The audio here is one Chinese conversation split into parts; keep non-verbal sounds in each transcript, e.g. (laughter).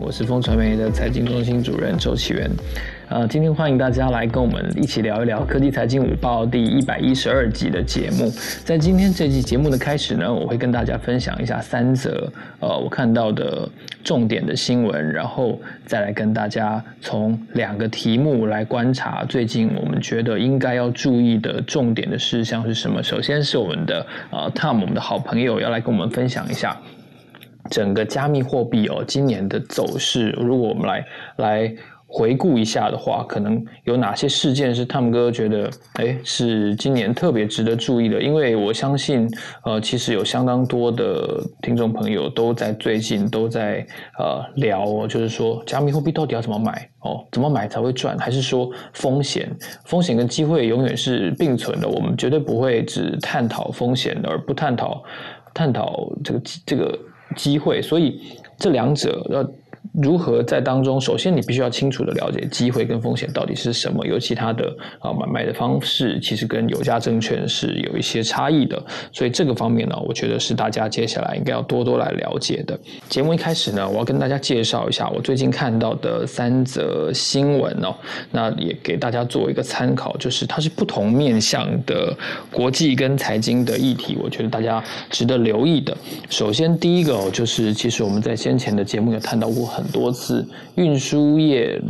我是风传媒的财经中心主任周启源。呃，今天欢迎大家来跟我们一起聊一聊科技财经午报第一百一十二集的节目。在今天这期节目的开始呢，我会跟大家分享一下三则呃我看到的重点的新闻，然后再来跟大家从两个题目来观察最近我们觉得应该要注意的重点的事项是什么。首先是我们的呃 Tom，我们的好朋友要来跟我们分享一下整个加密货币哦今年的走势。如果我们来来。回顾一下的话，可能有哪些事件是汤姆哥觉得，哎，是今年特别值得注意的？因为我相信，呃，其实有相当多的听众朋友都在最近都在呃聊哦，就是说加密货币到底要怎么买哦，怎么买才会赚？还是说风险？风险跟机会永远是并存的，我们绝对不会只探讨风险而不探讨探讨这个这个机会，所以这两者呃。如何在当中？首先，你必须要清楚的了解机会跟风险到底是什么。尤其它的啊买卖的方式，其实跟有价证券是有一些差异的。所以这个方面呢，我觉得是大家接下来应该要多多来了解的。节目一开始呢，我要跟大家介绍一下我最近看到的三则新闻哦。那也给大家做一个参考，就是它是不同面向的国际跟财经的议题，我觉得大家值得留意的。首先，第一个哦，就是其实我们在先前的节目有谈到过。很多次运输业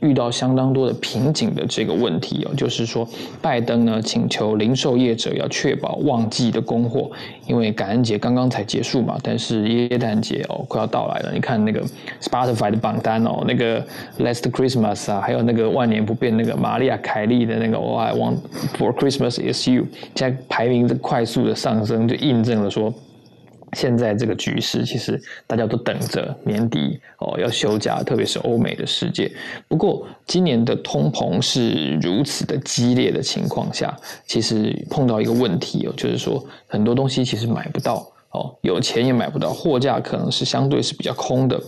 遇到相当多的瓶颈的这个问题哦，就是说拜登呢请求零售业者要确保旺季的供货，因为感恩节刚刚才结束嘛，但是耶诞节哦快要到来了。你看那个 Spotify 的榜单哦，那个 Last Christmas 啊，还有那个万年不变那个玛丽亚凯莉的那个 All I Want for Christmas is You，现在排名的快速的上升，就印证了说。现在这个局势，其实大家都等着年底哦要休假，特别是欧美的世界。不过今年的通膨是如此的激烈的情况下，其实碰到一个问题哦，就是说很多东西其实买不到。哦，有钱也买不到，货架可能是相对是比较空的。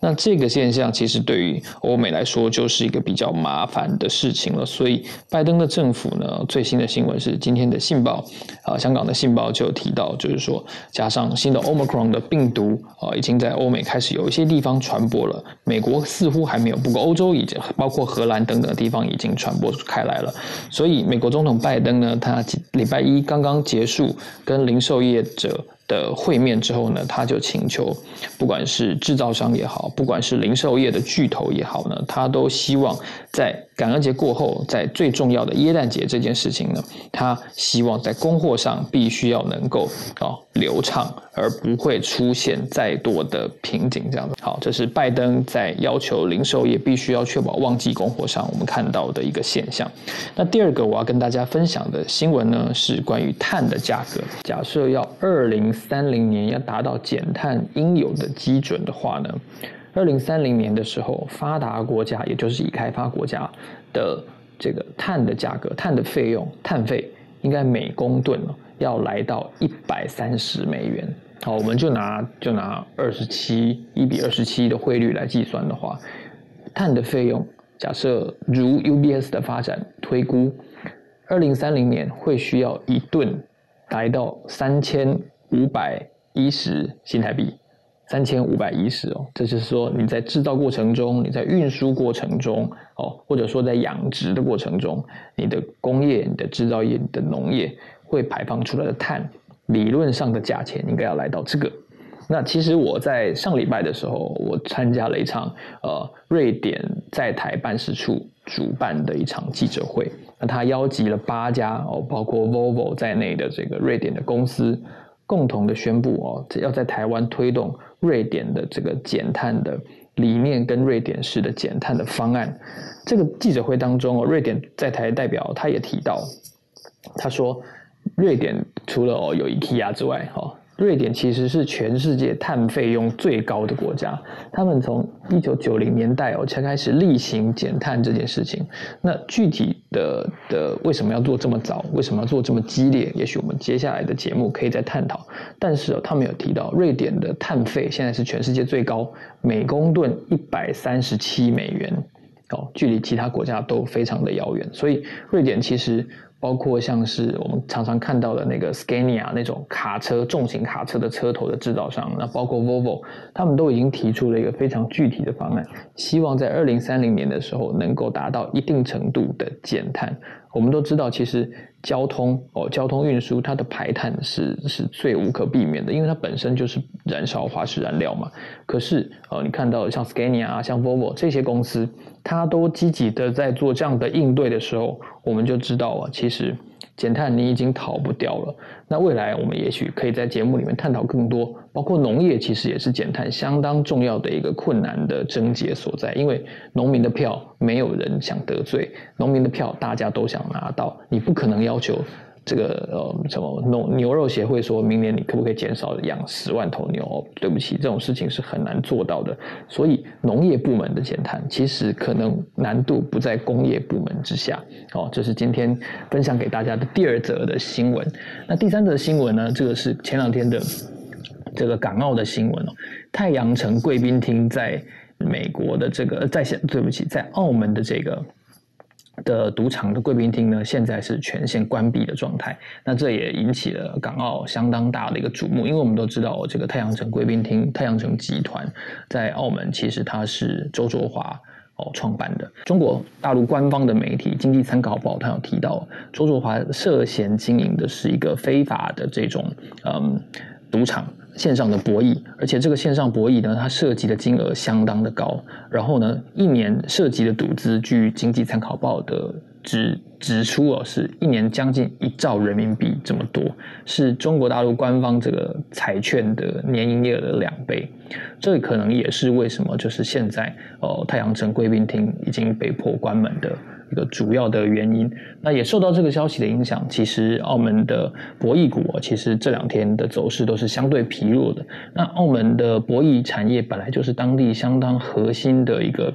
那这个现象其实对于欧美来说就是一个比较麻烦的事情了。所以拜登的政府呢，最新的新闻是今天的《信报》啊，香港的《信报》就提到，就是说加上新的 Omicron 的病毒啊，已经在欧美开始有一些地方传播了。美国似乎还没有，不过欧洲已经包括荷兰等等地方已经传播开来了。所以美国总统拜登呢，他礼拜一刚刚结束跟零售业者。的会面之后呢，他就请求，不管是制造商也好，不管是零售业的巨头也好呢，他都希望在感恩节过后，在最重要的耶诞节这件事情呢，他希望在供货上必须要能够啊流畅，而不会出现再多的瓶颈。这样子，好，这是拜登在要求零售业必须要确保旺季供货上我们看到的一个现象。那第二个我要跟大家分享的新闻呢，是关于碳的价格。假设要二零三零年要达到减碳应有的基准的话呢，二零三零年的时候，发达国家也就是已开发国家的这个碳的价格、碳的费用、碳费应该每公吨要来到一百三十美元。好，我们就拿就拿二十七一比二十七的汇率来计算的话，碳的费用假设如 UBS 的发展推估，二零三零年会需要一吨来到三千。五百一十新台币，三千五百一十哦，这就是说你在制造过程中，你在运输过程中哦，或者说在养殖的过程中，你的工业、你的制造业、你的农业会排放出来的碳，理论上的价钱应该要来到这个。那其实我在上礼拜的时候，我参加了一场呃瑞典在台办事处主办的一场记者会，那他邀集了八家哦，包括 Volvo 在内的这个瑞典的公司。共同的宣布哦，要在台湾推动瑞典的这个减碳的理念跟瑞典式的减碳的方案。这个记者会当中哦，瑞典在台代表他也提到，他说，瑞典除了哦有 IKEA 之外，哦。瑞典其实是全世界碳费用最高的国家，他们从一九九零年代哦才开始例行减碳这件事情。那具体的的为什么要做这么早？为什么要做这么激烈？也许我们接下来的节目可以再探讨。但是哦，他们有提到瑞典的碳费现在是全世界最高，每公吨一百三十七美元哦，距离其他国家都非常的遥远。所以瑞典其实。包括像是我们常常看到的那个 Scania 那种卡车重型卡车的车头的制造商，那包括 Volvo，他们都已经提出了一个非常具体的方案，希望在二零三零年的时候能够达到一定程度的减碳。我们都知道，其实交通哦，交通运输它的排碳是是最无可避免的，因为它本身就是燃烧化石燃料嘛。可是呃，你看到像 Scania 啊、像 Volvo 这些公司，它都积极的在做这样的应对的时候，我们就知道啊，其实。减碳你已经逃不掉了。那未来我们也许可以在节目里面探讨更多，包括农业其实也是减碳相当重要的一个困难的症结所在。因为农民的票没有人想得罪，农民的票大家都想拿到，你不可能要求。这个呃，什么农牛肉协会说明年你可不可以减少养十万头牛？对不起，这种事情是很难做到的。所以农业部门的减碳其实可能难度不在工业部门之下。哦，这是今天分享给大家的第二则的新闻。那第三则新闻呢？这个是前两天的这个港澳的新闻哦。太阳城贵宾厅在美国的这个在线，对不起，在澳门的这个。的赌场的贵宾厅呢，现在是全线关闭的状态。那这也引起了港澳相当大的一个瞩目，因为我们都知道，这个太阳城贵宾厅、太阳城集团在澳门，其实它是周卓华哦创办的。中国大陆官方的媒体《经济参考报》它有提到，周卓华涉嫌经营的是一个非法的这种嗯赌场。线上的博弈，而且这个线上博弈呢，它涉及的金额相当的高。然后呢，一年涉及的赌资，据经济参考报的指指出哦，是一年将近一兆人民币这么多，是中国大陆官方这个彩券的年营业额的两倍。这可能也是为什么就是现在哦，太阳城贵宾厅已经被迫关门的。一个主要的原因，那也受到这个消息的影响。其实澳门的博弈股，其实这两天的走势都是相对疲弱的。那澳门的博弈产业本来就是当地相当核心的一个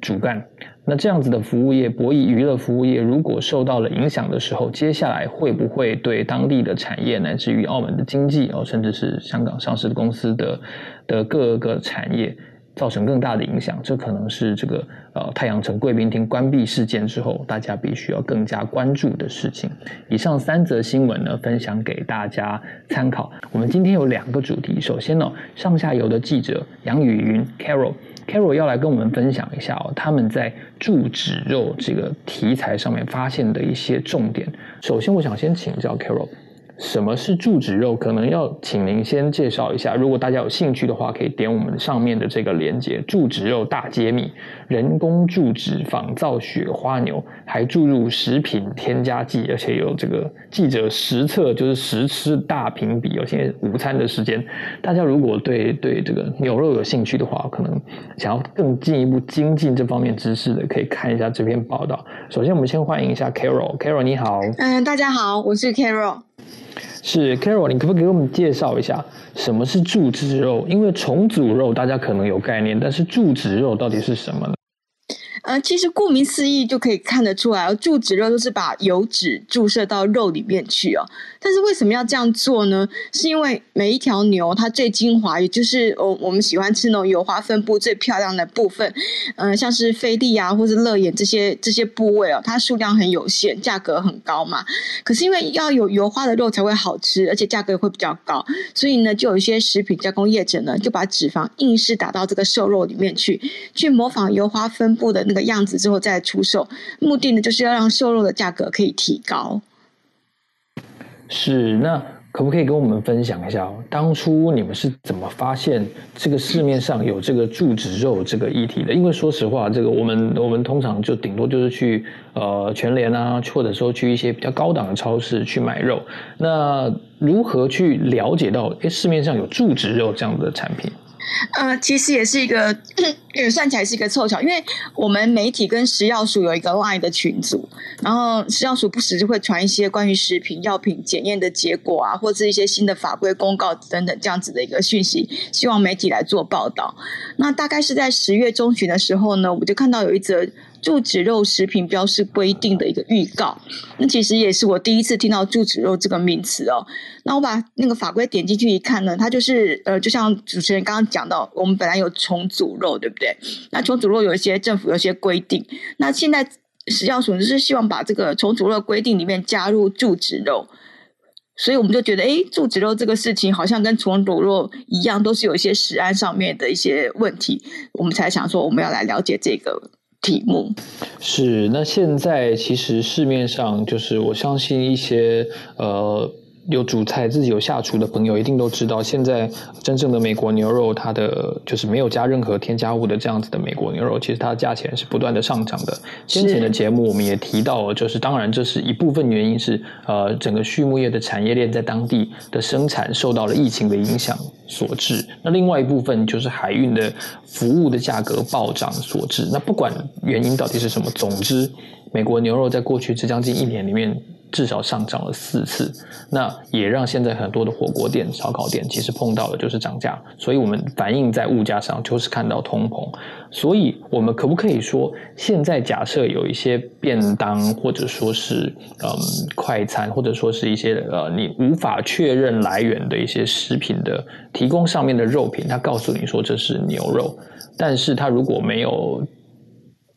主干。那这样子的服务业，博弈娱乐服务业，如果受到了影响的时候，接下来会不会对当地的产业，乃至于澳门的经济哦，甚至是香港上市公司的的各个产业？造成更大的影响，这可能是这个呃太阳城贵宾厅关闭事件之后，大家必须要更加关注的事情。以上三则新闻呢，分享给大家参考。我们今天有两个主题，首先呢，上下游的记者杨雨云 Caro Carol 要来跟我们分享一下哦，他们在注脂肉这个题材上面发现的一些重点。首先，我想先请教 Carol。什么是注脂肉？可能要请您先介绍一下。如果大家有兴趣的话，可以点我们上面的这个链接。注脂肉大揭秘：人工注脂仿造雪花牛，还注入食品添加剂，而且有这个记者实测，就是实吃大评比。有些午餐的时间，大家如果对对这个牛肉有兴趣的话，可能想要更进一步精进这方面知识的，可以看一下这篇报道。首先，我们先欢迎一下 Carol。Carol 你好。嗯，大家好，我是 Carol。是 Carol，你可不可以给我们介绍一下什么是注脂肉？因为重组肉大家可能有概念，但是注脂肉到底是什么呢？呃，其实顾名思义就可以看得出来，注脂肉就是把油脂注射到肉里面去哦。但是为什么要这样做呢？是因为每一条牛它最精华，也就是我我们喜欢吃那种油花分布最漂亮的部分，嗯，像是菲力啊或是乐眼这些这些部位哦，它数量很有限，价格很高嘛。可是因为要有油花的肉才会好吃，而且价格会比较高，所以呢，就有一些食品加工业者呢，就把脂肪硬是打到这个瘦肉里面去，去模仿油花分布的那个样子之后再出售，目的呢就是要让瘦肉的价格可以提高。是，那可不可以跟我们分享一下，当初你们是怎么发现这个市面上有这个注脂肉这个议题的？因为说实话，这个我们我们通常就顶多就是去呃全联啊，或者说去一些比较高档的超市去买肉。那如何去了解到，哎，市面上有注脂肉这样的产品？呃，其实也是一个，也算起来是一个凑巧，因为我们媒体跟食药署有一个 LINE 的群组，然后食药署不时就会传一些关于食品药品检验的结果啊，或是一些新的法规公告等等这样子的一个讯息，希望媒体来做报道。那大概是在十月中旬的时候呢，我就看到有一则。注脂肉食品标示规定的一个预告，那其实也是我第一次听到注脂肉这个名词哦。那我把那个法规点进去一看呢，它就是呃，就像主持人刚刚讲到，我们本来有重组肉，对不对？那重组肉有一些政府有一些规定，那现在食药署就是希望把这个重组肉规定里面加入注脂肉，所以我们就觉得，哎，注脂肉这个事情好像跟重组肉一样，都是有一些食安上面的一些问题，我们才想说我们要来了解这个题目。是，那现在其实市面上就是我相信一些呃。有主菜自己有下厨的朋友一定都知道，现在真正的美国牛肉，它的就是没有加任何添加物的这样子的美国牛肉，其实它的价钱是不断的上涨的。先前的节目我们也提到了，就是当然这是一部分原因是呃整个畜牧业的产业链在当地的生产受到了疫情的影响所致。那另外一部分就是海运的服务的价格暴涨所致。那不管原因到底是什么，总之美国牛肉在过去这将近一年里面。至少上涨了四次，那也让现在很多的火锅店、烧烤店其实碰到的就是涨价，所以我们反映在物价上就是看到通膨。所以我们可不可以说，现在假设有一些便当或者说是嗯快餐，或者说是一些呃你无法确认来源的一些食品的提供上面的肉品，他告诉你说这是牛肉，但是他如果没有。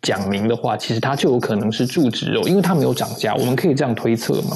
讲明的话，其实它就有可能是注脂肉，因为它没有涨价。我们可以这样推测吗？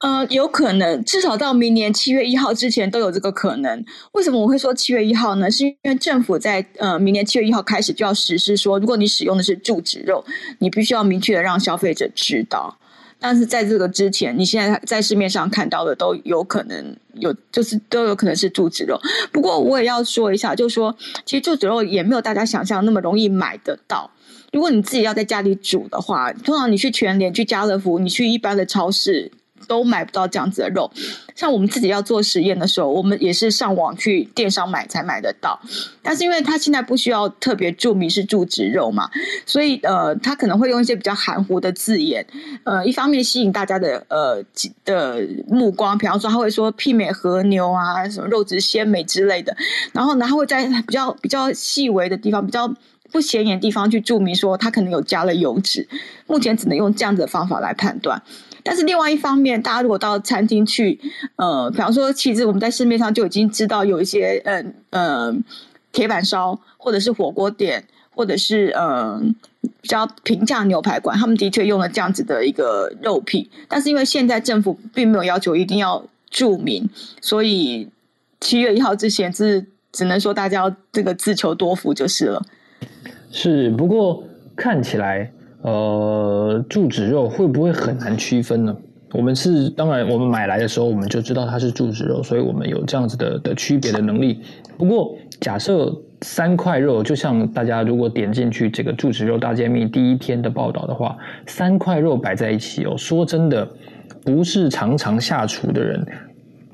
呃，有可能，至少到明年七月一号之前都有这个可能。为什么我会说七月一号呢？是因为政府在呃明年七月一号开始就要实施，说如果你使用的是注脂肉，你必须要明确的让消费者知道。但是在这个之前，你现在在市面上看到的都有可能有，就是都有可能是注脂肉。不过我也要说一下，就是说，其实注脂肉也没有大家想象那么容易买得到。如果你自己要在家里煮的话，通常你去全联、去家乐福、你去一般的超市都买不到这样子的肉。像我们自己要做实验的时候，我们也是上网去电商买才买得到。但是因为它现在不需要特别注明是注脂肉嘛，所以呃，它可能会用一些比较含糊的字眼，呃，一方面吸引大家的呃的目光，比方说他会说媲美和牛啊，什么肉质鲜美之类的。然后呢，他会在比较比较细微的地方，比较。不显眼地方去注明说它可能有加了油脂，目前只能用这样子的方法来判断。但是另外一方面，大家如果到餐厅去，呃，比方说，其实我们在市面上就已经知道有一些，嗯嗯，铁板烧或者是火锅店，或者是嗯比较平价牛排馆，他们的确用了这样子的一个肉品。但是因为现在政府并没有要求一定要注明，所以七月一号之前是只能说大家要这个自求多福就是了。是，不过看起来，呃，注脂肉会不会很难区分呢？我们是当然，我们买来的时候我们就知道它是注脂肉，所以我们有这样子的的区别的能力。不过，假设三块肉，就像大家如果点进去这个注脂肉大揭秘第一篇的报道的话，三块肉摆在一起哦，说真的，不是常常下厨的人，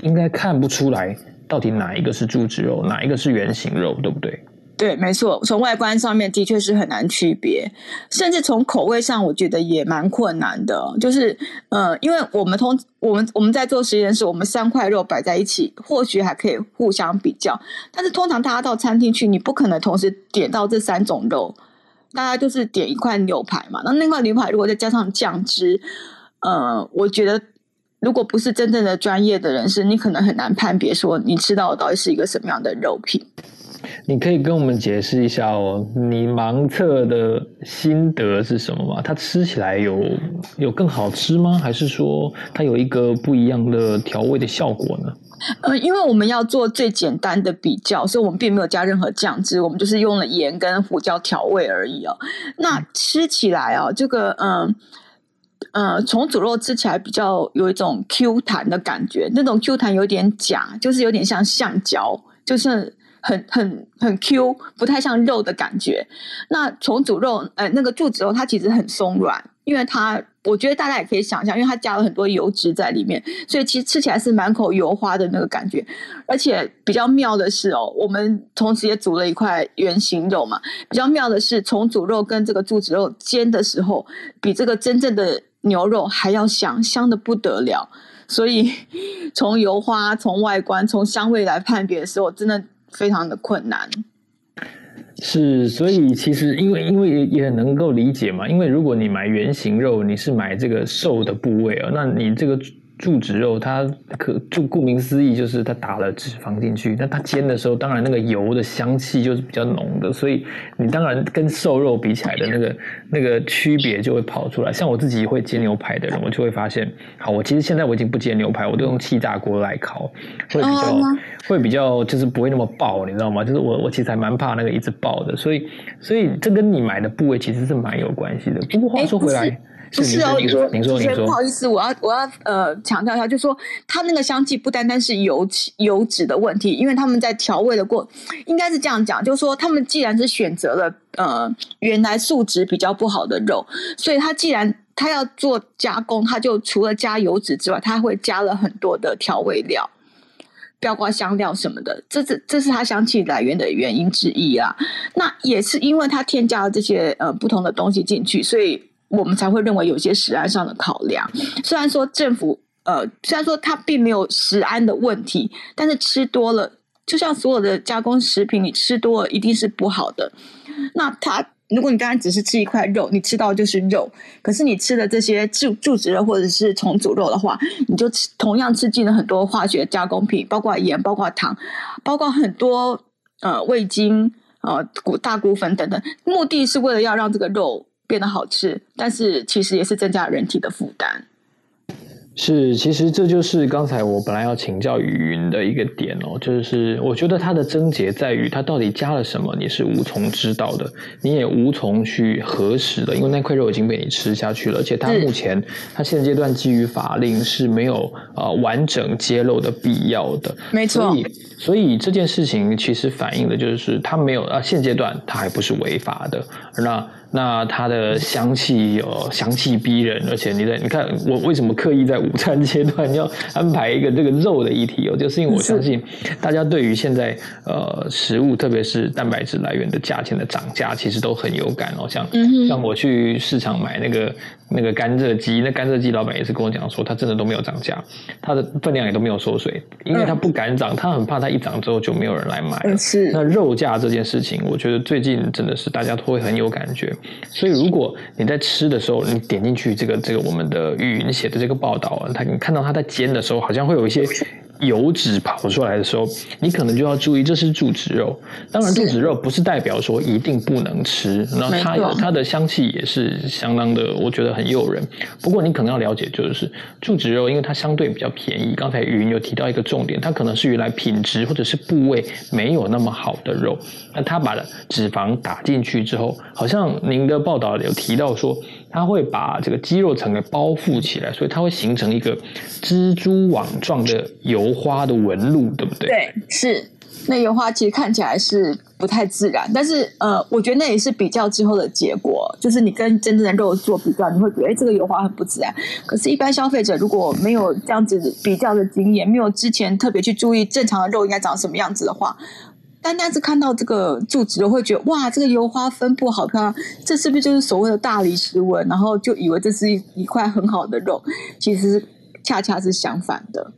应该看不出来到底哪一个是注脂肉，哪一个是圆形肉，对不对？对，没错，从外观上面的确是很难区别，甚至从口味上，我觉得也蛮困难的。就是，呃，因为我们通我们我们在做实验室，我们三块肉摆在一起，或许还可以互相比较，但是通常大家到餐厅去，你不可能同时点到这三种肉，大家就是点一块牛排嘛。那那块牛排如果再加上酱汁，呃，我觉得如果不是真正的专业的人士，你可能很难判别说你吃到的到底是一个什么样的肉品。你可以跟我们解释一下哦，你盲测的心得是什么吗？它吃起来有有更好吃吗？还是说它有一个不一样的调味的效果呢？呃，因为我们要做最简单的比较，所以我们并没有加任何酱汁，我们就是用了盐跟胡椒调味而已哦。那吃起来啊，这个嗯呃，从煮肉吃起来比较有一种 Q 弹的感觉，那种 Q 弹有点假，就是有点像橡胶，就是。很很很 Q，不太像肉的感觉。那重组肉，呃，那个柱子肉它其实很松软，因为它，我觉得大家也可以想象，因为它加了很多油脂在里面，所以其实吃起来是满口油花的那个感觉。而且比较妙的是哦，我们同时也煮了一块圆形肉嘛。比较妙的是，重组肉跟这个柱子肉煎的时候，比这个真正的牛肉还要香，香的不得了。所以 (laughs) 从油花、从外观、从香味来判别的时候，真的。非常的困难，是，所以其实因为因为也也能够理解嘛，因为如果你买圆形肉，你是买这个瘦的部位啊，那你这个注脂肉，它可就顾名思义，就是它打了脂肪进去。那它煎的时候，当然那个油的香气就是比较浓的，所以你当然跟瘦肉比起来的那个 (laughs) 那个区别就会跑出来。像我自己会煎牛排的人，我就会发现，好，我其实现在我已经不煎牛排，我都用气炸锅来烤，会比较会比较就是不会那么爆，你知道吗？就是我我其实还蛮怕那个一直爆的，所以所以这跟你买的部位其实是蛮有关系的。不过话说回来。不是哦，您说，您说，您说，不好意思，我要我要呃强调一下，就是说它那个香气不单单是油脂油脂的问题，因为他们在调味的过，应该是这样讲，就是说他们既然是选择了呃原来素质比较不好的肉，所以他既然他要做加工，他就除了加油脂之外，他会加了很多的调味料，包括香料什么的，这是这是它香气来源的原因之一啊。那也是因为它添加了这些呃不同的东西进去，所以。我们才会认为有些食安上的考量。虽然说政府呃，虽然说它并没有食安的问题，但是吃多了，就像所有的加工食品，你吃多了一定是不好的。那它，如果你刚才只是吃一块肉，你吃到就是肉，可是你吃的这些注注脂肉或者是重组肉的话，你就吃同样吃进了很多化学加工品，包括盐、包括糖、包括很多呃味精、呃谷大骨粉等等，目的是为了要让这个肉。变得好吃，但是其实也是增加人体的负担。是，其实这就是刚才我本来要请教雨云的一个点哦，就是我觉得它的症结在于它到底加了什么，你是无从知道的，你也无从去核实的，因为那块肉已经被你吃下去了，而且它目前它现阶段基于法令是没有呃完整揭露的必要的，没错。所以，所以这件事情其实反映的就是它没有啊，现阶段它还不是违法的，那。那它的香气有香气逼人，而且你在你看我为什么刻意在午餐阶段要安排一个这个肉的议题哦，就是因为我相信大家对于现在呃食物，特别是蛋白质来源的价钱的涨价，其实都很有感哦。像像我去市场买那个那个甘蔗鸡，那甘蔗鸡老板也是跟我讲说，他真的都没有涨价，它的分量也都没有缩水，因为他不敢涨，他很怕它一涨之后就没有人来买了。是那肉价这件事情，我觉得最近真的是大家都会很有感觉。所以，如果你在吃的时候，你点进去这个这个我们的语云写的这个报道啊，他你看到他在煎的时候，好像会有一些。油脂跑出来的时候，你可能就要注意，这是注脂肉。当然，注脂肉不是代表说一定不能吃，那它它的香气也是相当的，我觉得很诱人。不过，你可能要了解，就是注脂肉，因为它相对比较便宜。刚才云有提到一个重点，它可能是原来品质或者是部位没有那么好的肉，那它把脂肪打进去之后，好像您的报道有提到说。它会把这个肌肉层给包覆起来，所以它会形成一个蜘蛛网状的油油花的纹路，对不对？对，是。那油花其实看起来是不太自然，但是呃，我觉得那也是比较之后的结果，就是你跟真正的肉做比较，你会觉得哎，这个油花很不自然。可是，一般消费者如果没有这样子比较的经验，没有之前特别去注意正常的肉应该长什么样子的话。单单是看到这个柱子，会觉得哇，这个油花分布好漂亮，这是不是就是所谓的大理石纹？然后就以为这是一一块很好的肉，其实恰恰是相反的。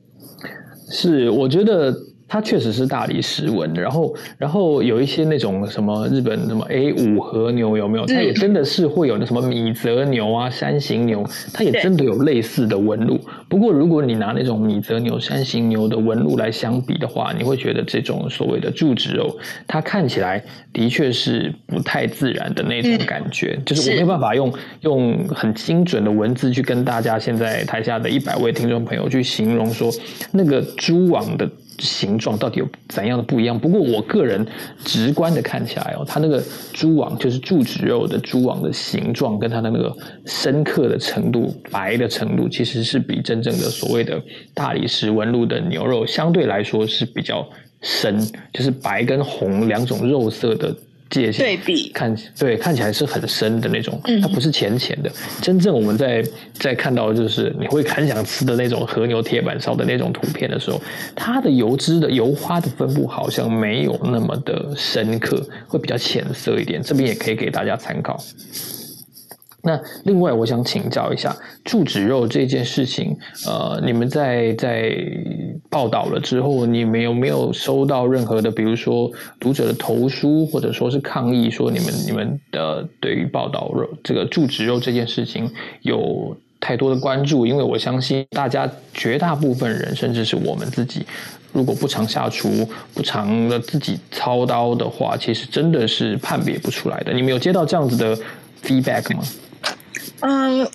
是，我觉得。它确实是大理石纹，然后，然后有一些那种什么日本什么 A 五和牛有没有？它也真的是会有那什么米泽牛啊、山形牛，它也真的有类似的纹路。不过，如果你拿那种米泽牛、山形牛的纹路来相比的话，你会觉得这种所谓的注脂肉，它看起来的确是不太自然的那种感觉。就是我没有办法用用很精准的文字去跟大家现在台下的一百位听众朋友去形容说那个蛛网的。形状到底有怎样的不一样？不过我个人直观的看起来哦，它那个蛛网就是注脂肉的蛛网的形状，跟它的那个深刻的程度、白的程度，其实是比真正的所谓的大理石纹路的牛肉相对来说是比较深，就是白跟红两种肉色的。界限对比看对看起来是很深的那种，它不是浅浅的。真正我们在在看到就是你会很想吃的那种和牛铁板烧的那种图片的时候，它的油脂的油花的分布好像没有那么的深刻，会比较浅色一点。这边也可以给大家参考。那另外，我想请教一下注脂肉这件事情，呃，你们在在报道了之后，你们有没有收到任何的，比如说读者的投书，或者说是抗议，说你们你们的对于报道肉这个注脂肉这件事情有太多的关注，因为我相信大家绝大部分人，甚至是我们自己，如果不常下厨、不常的自己操刀的话，其实真的是判别不出来的。你们有接到这样子的 feedback 吗？嗯。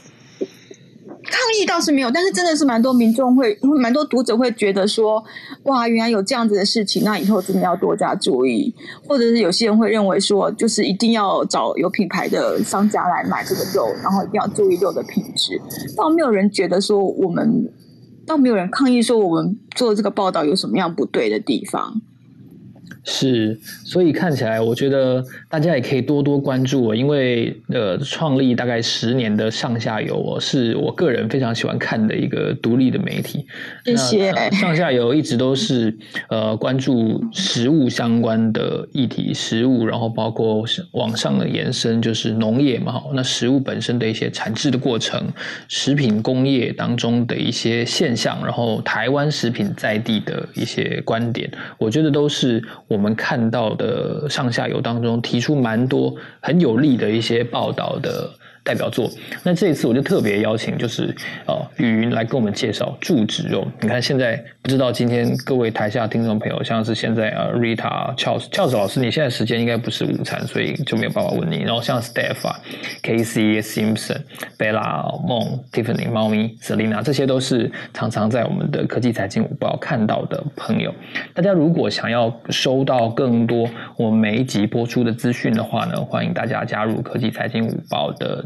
抗议倒是没有，但是真的是蛮多民众会，蛮多读者会觉得说，哇，原来有这样子的事情，那以后真的要多加注意。或者是有些人会认为说，就是一定要找有品牌的商家来买这个肉，然后一定要注意肉的品质。倒没有人觉得说我们，倒没有人抗议说我们做这个报道有什么样不对的地方。是，所以看起来，我觉得大家也可以多多关注我，因为呃，创立大概十年的上下游，我是我个人非常喜欢看的一个独立的媒体。谢谢。上下游一直都是呃关注食物相关的议题，食物，然后包括往上的延伸就是农业嘛，那食物本身的一些产制的过程，食品工业当中的一些现象，然后台湾食品在地的一些观点，我觉得都是。我我们看到的上下游当中，提出蛮多很有利的一些报道的。代表作，那这一次我就特别邀请，就是呃雨云来跟我们介绍住址肉。你看现在不知道今天各位台下听众朋友，像是现在呃 Rita、Charles、Charles 老师，你现在时间应该不是午餐，所以就没有办法问你。然后像 Steph、Casey、Simpson、Bella、梦、Tiffany、猫咪、Selina，这些都是常常在我们的科技财经午报看到的朋友。大家如果想要收到更多我们每一集播出的资讯的话呢，欢迎大家加入科技财经午报的。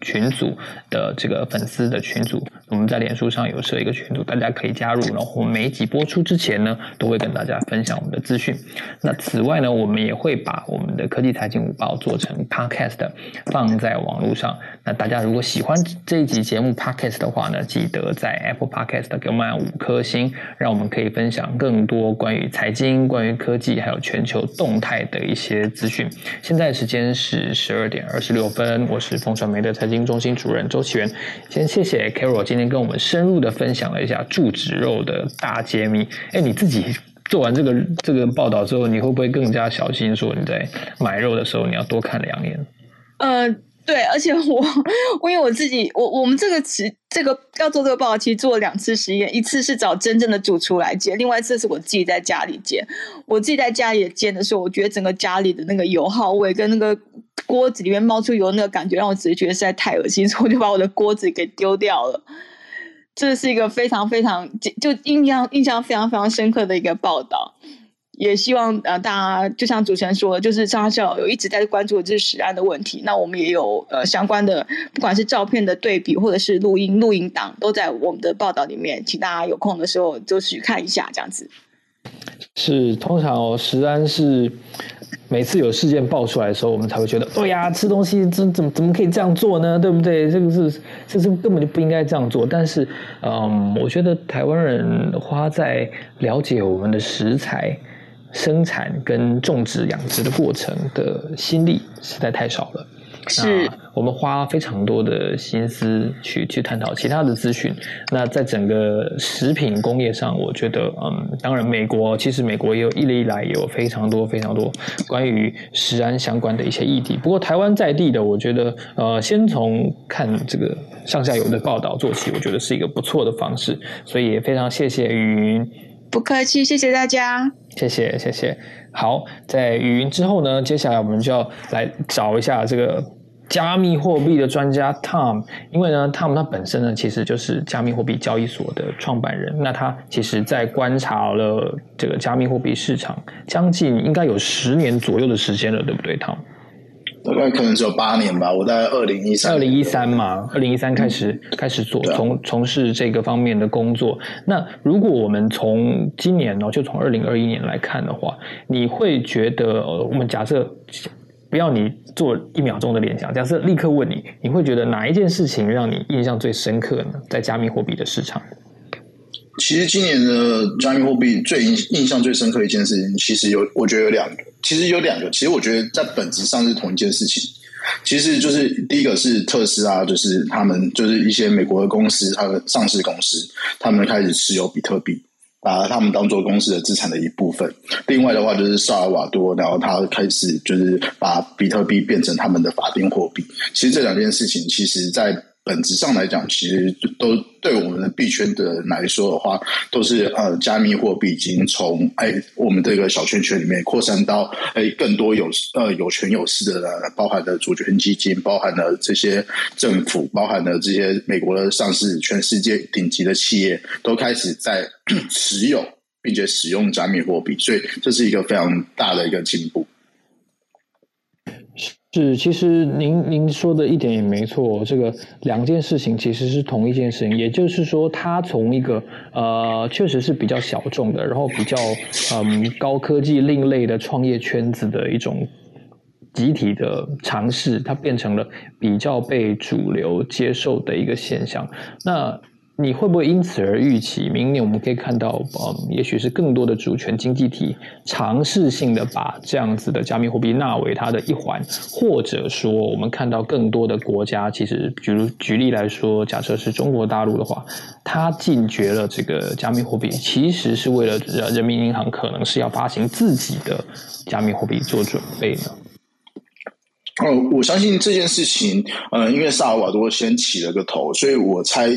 群组的这个粉丝的群组，我们在脸书上有设一个群组，大家可以加入。然后每一集播出之前呢，都会跟大家分享我们的资讯。那此外呢，我们也会把我们的科技财经午报做成 podcast 放在网络上。那大家如果喜欢这一集节目 podcast 的话呢，记得在 Apple Podcast 给我们五颗星，让我们可以分享更多关于财经、关于科技还有全球动态的一些资讯。现在时间是十二点二十六分，我是风传媒的财。经中心主任周启源，先谢谢 Carol 今天跟我们深入的分享了一下注脂肉的大揭秘。哎，你自己做完这个这个报道之后，你会不会更加小心？说你在买肉的时候，你要多看两眼？呃。对，而且我，我因为我自己，我我们这个其这个要做这个报告，其实做了两次实验，一次是找真正的主厨来煎，另外一次是我自己在家里煎。我自己在家里煎的时候，我觉得整个家里的那个油耗味跟那个锅子里面冒出油那个感觉，让我直接觉得实在太恶心，所以我就把我的锅子给丢掉了。这是一个非常非常就印象印象非常非常深刻的一个报道。也希望呃，大家就像主持人说，就是张校有一直在关注的这是实案的问题。那我们也有呃相关的，不管是照片的对比，或者是录音录音档，都在我们的报道里面，请大家有空的时候就去看一下，这样子。是，通常哦，实安是每次有事件爆出来的时候，我们才会觉得，对呀，吃东西怎怎么怎么可以这样做呢？对不对？这个是这是根本就不应该这样做。但是，嗯，我觉得台湾人花在了解我们的食材。生产跟种植养殖的过程的心力实在太少了，是我们花非常多的心思去去探讨其他的资讯。那在整个食品工业上，我觉得，嗯，当然美国其实美国也有一直以来也有非常多非常多关于食安相关的一些议题。不过台湾在地的，我觉得，呃，先从看这个上下游的报道做起，我觉得是一个不错的方式。所以也非常谢谢雨云。不客气，谢谢大家。谢谢，谢谢。好，在语音之后呢，接下来我们就要来找一下这个加密货币的专家 Tom，因为呢，Tom 他本身呢其实就是加密货币交易所的创办人，那他其实在观察了这个加密货币市场将近应该有十年左右的时间了，对不对，Tom？大概可能只有八年吧，我在二零一三，二零一三嘛，二零一三开始开始做从从事这个方面的工作。那如果我们从今年呢，就从二零二一年来看的话，你会觉得，我们假设不要你做一秒钟的联想，假设立刻问你，你会觉得哪一件事情让你印象最深刻呢？在加密货币的市场？其实今年的加密货币最印印象最深刻一件事情，其实有我觉得有两个，其实有两个，其实我觉得在本质上是同一件事情。其实就是第一个是特斯拉，就是他们就是一些美国的公司，它的上市公司，他们开始持有比特币，把他们当做公司的资产的一部分。另外的话就是萨尔瓦多，然后他开始就是把比特币变成他们的法定货币。其实这两件事情，其实在本质上来讲，其实都对我们的币圈的人来说的话，都是呃，加密货币已经从哎我们这个小圈圈里面扩散到哎更多有呃有权有势的人，包含了主权基金，包含了这些政府，包含了这些美国的上市，全世界顶级的企业都开始在 (clears throat) 持有并且使用加密货币，所以这是一个非常大的一个进步。是，其实您您说的一点也没错，这个两件事情其实是同一件事情，也就是说，它从一个呃，确实是比较小众的，然后比较嗯高科技另类的创业圈子的一种集体的尝试，它变成了比较被主流接受的一个现象。那你会不会因此而预期明年我们可以看到，嗯，也许是更多的主权经济体尝试性的把这样子的加密货币纳为它的一环，或者说我们看到更多的国家，其实举如举例来说，假设是中国大陆的话，它禁绝了这个加密货币，其实是为了人民银行可能是要发行自己的加密货币做准备呢？哦，我相信这件事情，呃，因为萨尔瓦多先起了个头，所以我猜。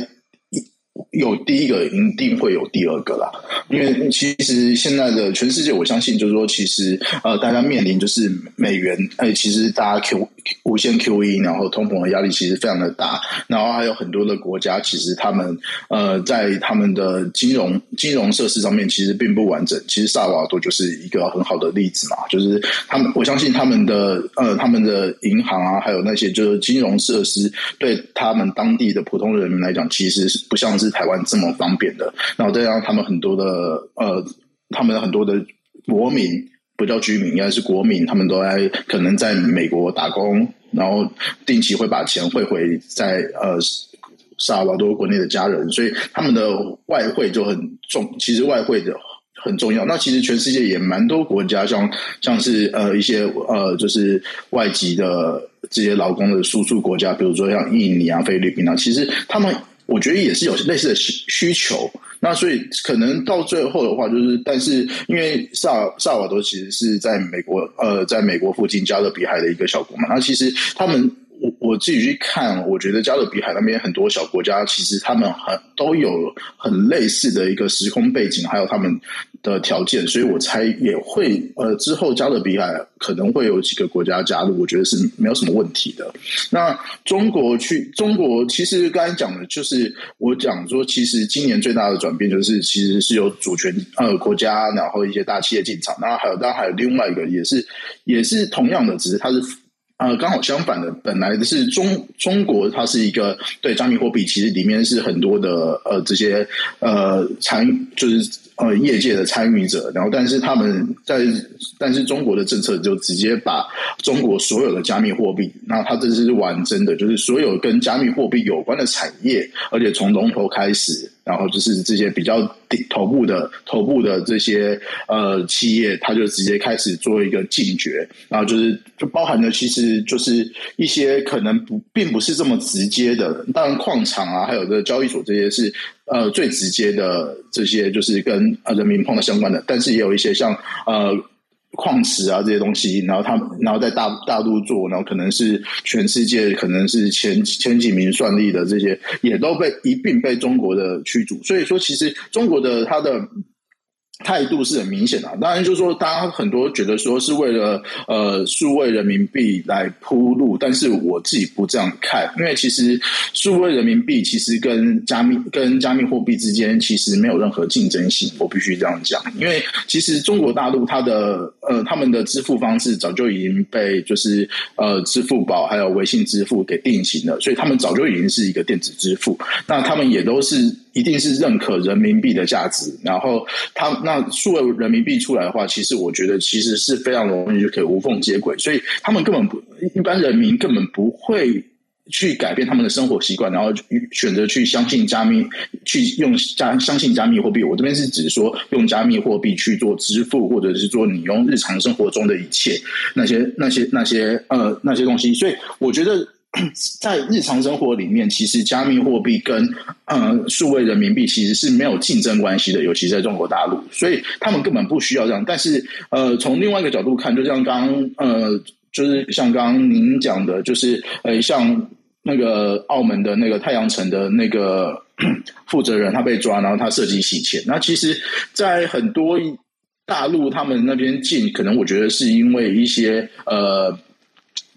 有第一个，一定会有第二个啦。因为其实现在的全世界，我相信就是说，其实呃，大家面临就是美元，哎，其实大家 Q 无限 QE，然后通膨的压力其实非常的大。然后还有很多的国家，其实他们呃，在他们的金融金融设施上面其实并不完整。其实萨瓦多就是一个很好的例子嘛，就是他们，我相信他们的呃，他们的银行啊，还有那些就是金融设施，对他们当地的普通人民来讲，其实是不像是台湾这么方便的。然后再让他们很多的呃，他们很多的国民不叫居民，应该是国民，他们都在可能在美国打工，然后定期会把钱汇回在呃萨尔瓦多国内的家人，所以他们的外汇就很重。其实外汇的很重要。那其实全世界也蛮多国家，像像是呃一些呃就是外籍的这些劳工的输出国家，比如说像印尼啊、菲律宾啊，其实他们。我觉得也是有类似的需需求，那所以可能到最后的话，就是但是因为萨萨瓦多其实是在美国，呃，在美国附近加勒比海的一个小国嘛，那其实他们我我自己去看，我觉得加勒比海那边很多小国家，其实他们很都有很类似的一个时空背景，还有他们。的条件，所以我猜也会呃，之后加勒比海可能会有几个国家加入，我觉得是没有什么问题的。那中国去中国，其实刚才讲的就是我讲说，其实今年最大的转变就是，其实是有主权呃国家，然后一些大企业进场，然后还有当然还有另外一个也是也是同样的，只是它是呃刚好相反的，本来的是中中国它是一个对加密货币，其实里面是很多的呃这些呃参就是。呃，业界的参与者，然后但是他们在，但是中国的政策就直接把中国所有的加密货币，那它这是玩真的，就是所有跟加密货币有关的产业，而且从龙头开始。然后就是这些比较顶头部的头部的这些呃企业，它就直接开始做一个禁绝，然后就是就包含了其实就是一些可能不并不是这么直接的，当然矿场啊，还有这交易所这些是呃最直接的这些就是跟呃人民碰到相关的，但是也有一些像呃。矿石啊，这些东西，然后他，然后在大大陆做，然后可能是全世界可能是前前几名算力的这些，也都被一并被中国的驱逐。所以说，其实中国的它的。态度是很明显的，当然就是说，大家很多觉得说是为了呃数位人民币来铺路，但是我自己不这样看，因为其实数位人民币其实跟加密跟加密货币之间其实没有任何竞争性，我必须这样讲，因为其实中国大陆它的呃他们的支付方式早就已经被就是呃支付宝还有微信支付给定型了，所以他们早就已经是一个电子支付，那他们也都是。一定是认可人民币的价值，然后他那数位人民币出来的话，其实我觉得其实是非常容易就可以无缝接轨，所以他们根本不一般人民根本不会去改变他们的生活习惯，然后选择去相信加密，去用加相信加密货币。我这边是指说用加密货币去做支付，或者是说你用日常生活中的一切那些那些那些呃那些东西，所以我觉得。在日常生活里面，其实加密货币跟呃数位人民币其实是没有竞争关系的，尤其在中国大陆，所以他们根本不需要这样。但是呃，从另外一个角度看，就像刚呃，就是像刚您讲的，就是呃，像那个澳门的那个太阳城的那个负责人他被抓，然后他涉及洗钱。那其实，在很多大陆他们那边禁，可能我觉得是因为一些呃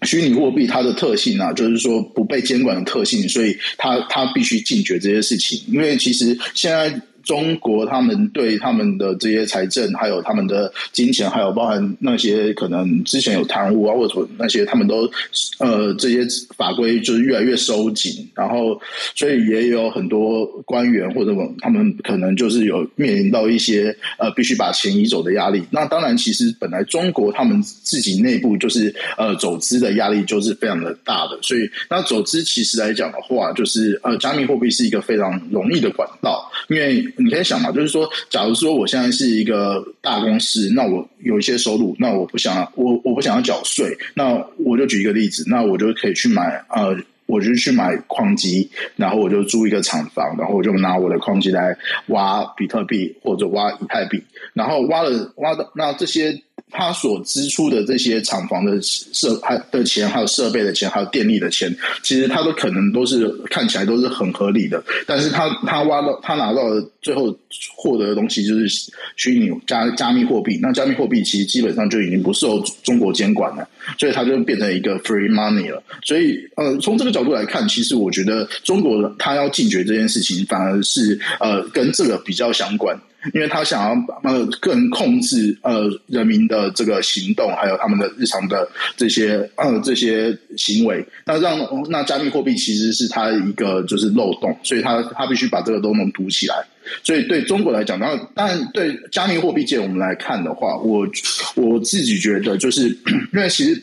虚拟货币它的特性啊，就是说不被监管的特性，所以它它必须禁绝这些事情。因为其实现在。中国他们对他们的这些财政，还有他们的金钱，还有包含那些可能之前有贪污啊，或者那些他们都呃这些法规就是越来越收紧，然后所以也有很多官员或者他们可能就是有面临到一些呃必须把钱移走的压力。那当然，其实本来中国他们自己内部就是呃走资的压力就是非常的大的，所以那走资其实来讲的话，就是呃加密货币是一个非常容易的管道，因为。你可以想嘛，就是说，假如说我现在是一个大公司，那我有一些收入，那我不想我我不想要缴税，那我就举一个例子，那我就可以去买呃，我就去买矿机，然后我就租一个厂房，然后我就拿我的矿机来挖比特币或者挖以太币，然后挖了挖的那这些。他所支出的这些厂房的设还的钱，还有设备的钱，还有电力的钱，其实他都可能都是看起来都是很合理的。但是他他挖到他拿到的最后获得的东西就是虚拟加加密货币。那加密货币其实基本上就已经不受中国监管了，所以它就变成一个 free money 了。所以呃，从这个角度来看，其实我觉得中国他要禁绝这件事情，反而是呃跟这个比较相关。因为他想要呃更控制呃人民的这个行动，还有他们的日常的这些呃这些行为，那让那加密货币其实是他一个就是漏洞，所以他他必须把这个漏洞堵起来。所以对中国来讲，然后当然对加密货币界我们来看的话，我我自己觉得就是 (clears throat) 因为其实。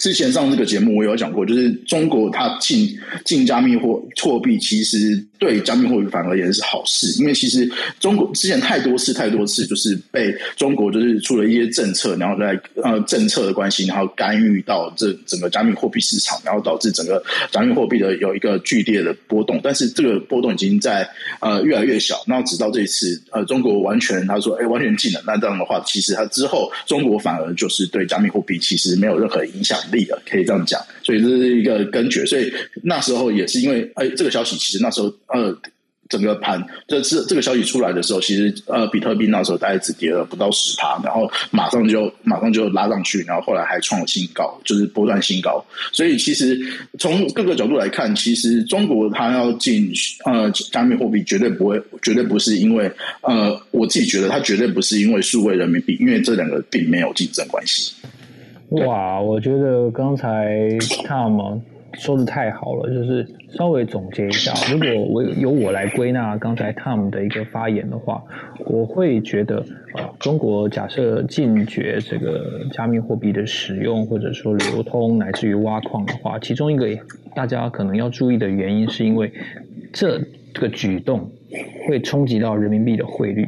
之前上这个节目，我有讲过，就是中国它进进加密货货币，其实对加密货币反而也是好事，因为其实中国之前太多次太多次，就是被中国就是出了一些政策，然后在呃政策的关系，然后干预到这整个加密货币市场，然后导致整个加密货币的有一个剧烈的波动。但是这个波动已经在呃越来越小，然后直到这一次呃中国完全他说哎完全禁了，那这样的话，其实他之后中国反而就是对加密货币其实没有任何影响。力的可以这样讲，所以这是一个根绝。所以那时候也是因为，哎，这个消息其实那时候呃，整个盘这次这个消息出来的时候，其实呃，比特币那时候大概只跌了不到十趴，然后马上就马上就拉上去，然后后来还创了新高，就是波段新高。所以其实从各个角度来看，其实中国它要进呃加密货币，绝对不会，绝对不是因为呃，我自己觉得它绝对不是因为数位人民币，因为这两个并没有竞争关系。哇，我觉得刚才 Tom 说的太好了，就是稍微总结一下，如果我由我来归纳刚才 Tom 的一个发言的话，我会觉得，呃，中国假设禁绝这个加密货币的使用或者说流通，乃至于挖矿的话，其中一个大家可能要注意的原因，是因为这这个举动会冲击到人民币的汇率。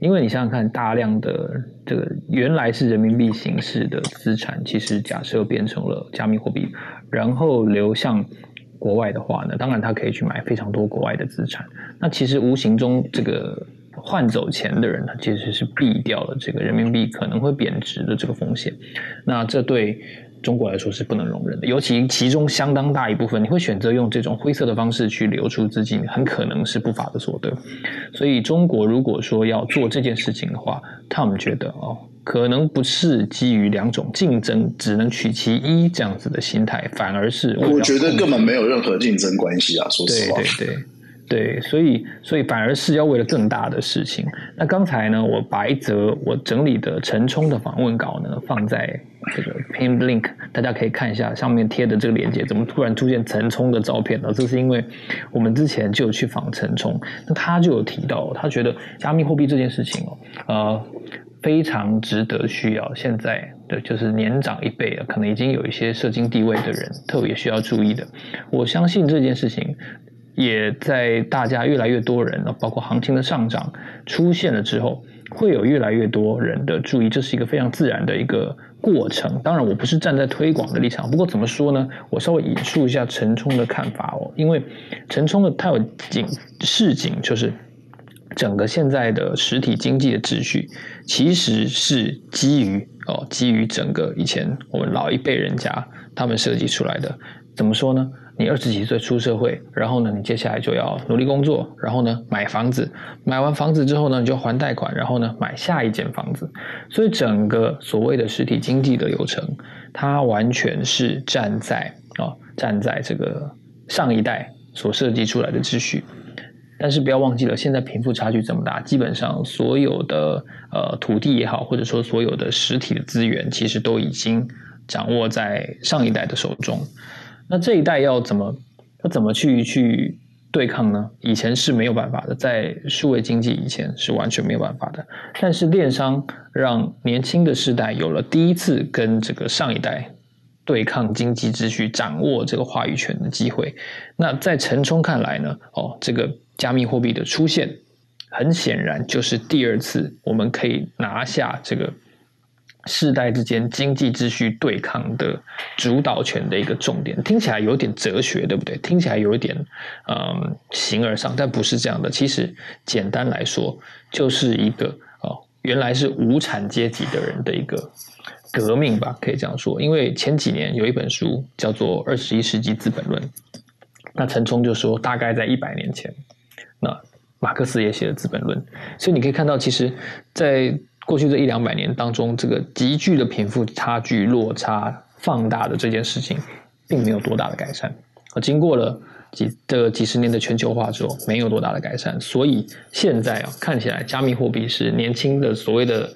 因为你想想看，大量的这个原来是人民币形式的资产，其实假设变成了加密货币，然后流向国外的话呢，当然它可以去买非常多国外的资产。那其实无形中，这个换走钱的人，他其实是避掉了这个人民币可能会贬值的这个风险。那这对。中国来说是不能容忍的，尤其其中相当大一部分，你会选择用这种灰色的方式去流出资金，很可能是不法的所得。所以，中国如果说要做这件事情的话，他们觉得哦，可能不是基于两种竞争只能取其一这样子的心态，反而是我觉得根本没有任何竞争关系啊！说实话，对对对。对，所以所以反而是要为了更大的事情。那刚才呢，我白泽我整理的陈冲的访问稿呢放在这个 pin link，大家可以看一下上面贴的这个链接，怎么突然出现陈冲的照片呢？这是因为我们之前就有去访陈冲，那他就有提到，他觉得加密货币这件事情哦，呃，非常值得需要现在的就是年长一辈啊，可能已经有一些社经地位的人特别需要注意的。我相信这件事情。也在大家越来越多人，包括行情的上涨出现了之后，会有越来越多人的注意，这是一个非常自然的一个过程。当然，我不是站在推广的立场，不过怎么说呢？我稍微引述一下陈冲的看法哦，因为陈冲的他有警示警，就是整个现在的实体经济的秩序，其实是基于哦，基于整个以前我们老一辈人家他们设计出来的。怎么说呢？你二十几岁出社会，然后呢，你接下来就要努力工作，然后呢，买房子，买完房子之后呢，你就还贷款，然后呢，买下一间房子。所以整个所谓的实体经济的流程，它完全是站在啊，站在这个上一代所设计出来的秩序。但是不要忘记了，现在贫富差距这么大，基本上所有的呃土地也好，或者说所有的实体的资源，其实都已经掌握在上一代的手中。那这一代要怎么要怎么去去对抗呢？以前是没有办法的，在数位经济以前是完全没有办法的。但是电商让年轻的世代有了第一次跟这个上一代对抗经济秩序、掌握这个话语权的机会。那在陈冲看来呢？哦，这个加密货币的出现，很显然就是第二次我们可以拿下这个。世代之间经济秩序对抗的主导权的一个重点，听起来有点哲学，对不对？听起来有一点嗯形而上，但不是这样的。其实简单来说，就是一个哦，原来是无产阶级的人的一个革命吧，可以这样说。因为前几年有一本书叫做《二十一世纪资本论》，那陈冲就说，大概在一百年前，那马克思也写了《资本论》，所以你可以看到，其实，在过去这一两百年当中，这个急剧的贫富差距落差放大的这件事情，并没有多大的改善。而经过了几这几十年的全球化之后，没有多大的改善。所以现在啊，看起来加密货币是年轻的所谓的。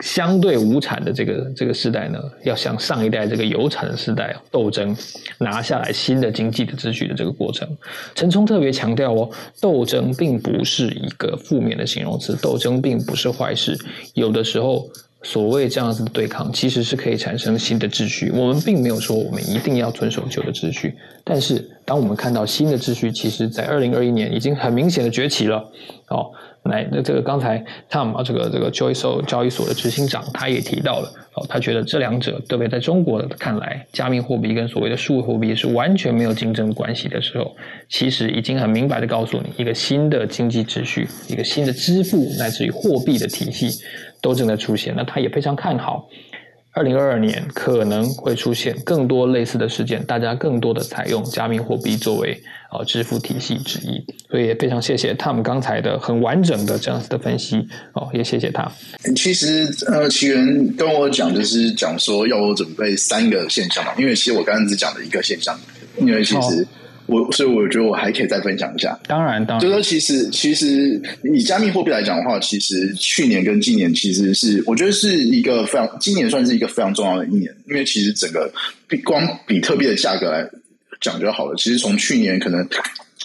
相对无产的这个这个时代呢，要向上一代这个有产的时代斗争，拿下来新的经济的秩序的这个过程。陈冲特别强调哦，斗争并不是一个负面的形容词，斗争并不是坏事。有的时候，所谓这样子的对抗，其实是可以产生新的秩序。我们并没有说我们一定要遵守旧的秩序，但是当我们看到新的秩序，其实在二零二一年已经很明显的崛起了，哦。来，那这个刚才 Tom 啊，这个这个 Joyso 交易所的执行长，他也提到了哦，他觉得这两者，特别在中国看来，加密货币跟所谓的数字货币是完全没有竞争关系的时候，其实已经很明白的告诉你，一个新的经济秩序，一个新的支付乃至于货币的体系都正在出现。那他也非常看好。二零二二年可能会出现更多类似的事件，大家更多的采用加密货币作为呃支付体系之一，所以也非常谢谢他们刚才的很完整的这样子的分析哦，也谢谢他。其实呃，奇源跟我讲就是讲说要我准备三个现象嘛，因为其实我刚刚只讲了一个现象，因为其实。我所以我觉得我还可以再分享一下，当然，当然，就说其实其实以加密货币来讲的话，其实去年跟今年其实是我觉得是一个非常，今年算是一个非常重要的一年，因为其实整个光比特币的价格来讲就好了。其实从去年可能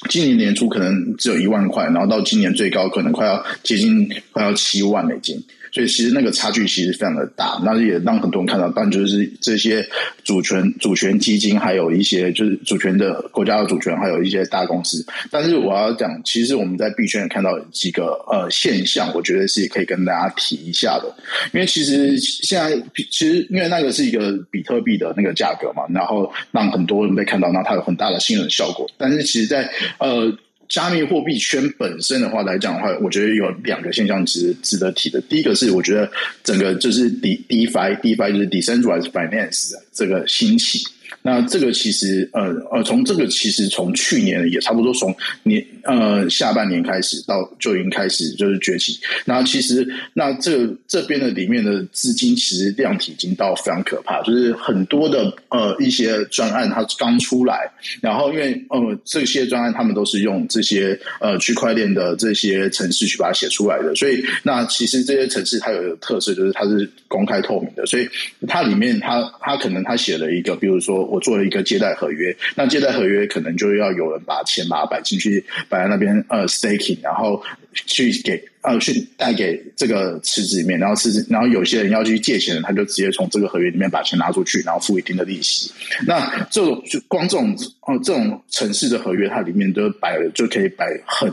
今年年初可能只有一万块，然后到今年最高可能快要接近快要七万美金。所以其实那个差距其实非常的大，那也让很多人看到。但就是这些主权、主权基金，还有一些就是主权的国家的主权，还有一些大公司。但是我要讲，其实我们在币圈也看到几个呃现象，我觉得是可以跟大家提一下的。因为其实现在其实因为那个是一个比特币的那个价格嘛，然后让很多人被看到，那它有很大的信任效果。但是其实，在呃。加密货币圈本身的话来讲的话，我觉得有两个现象值值得提的。第一个是，我觉得整个就是 D DeFi DeFi 就是 Decentralized Finance 这个兴起。那这个其实呃呃，从这个其实从去年也差不多从年呃下半年开始到就已经开始就是崛起。那其实那这这边的里面的资金其实量体已经到非常可怕，就是很多的呃一些专案它刚出来，然后因为呃这些专案他们都是用这些呃区块链的这些城市去把它写出来的，所以那其实这些城市它有一个特色就是它是公开透明的，所以它里面它它可能它写了一个，比如说我。做了一个借贷合约，那借贷合约可能就要有人把钱把它摆进去，摆在那边呃 staking，然后去给呃去贷给这个池子里面，然后池子，然后有些人要去借钱，他就直接从这个合约里面把钱拿出去，然后付一定的利息。那这种就光这种哦这种城市的合约，它里面都摆了就可以摆很。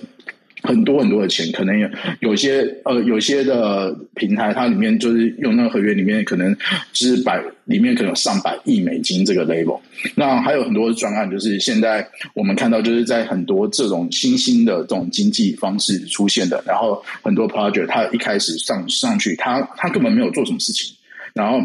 很多很多的钱，可能有有些呃，有些的平台，它里面就是用那个合约里面，可能就是百里面可能有上百亿美金这个 level。那还有很多专案，就是现在我们看到，就是在很多这种新兴的这种经济方式出现的，然后很多 project 它一开始上上去，它它根本没有做什么事情，然后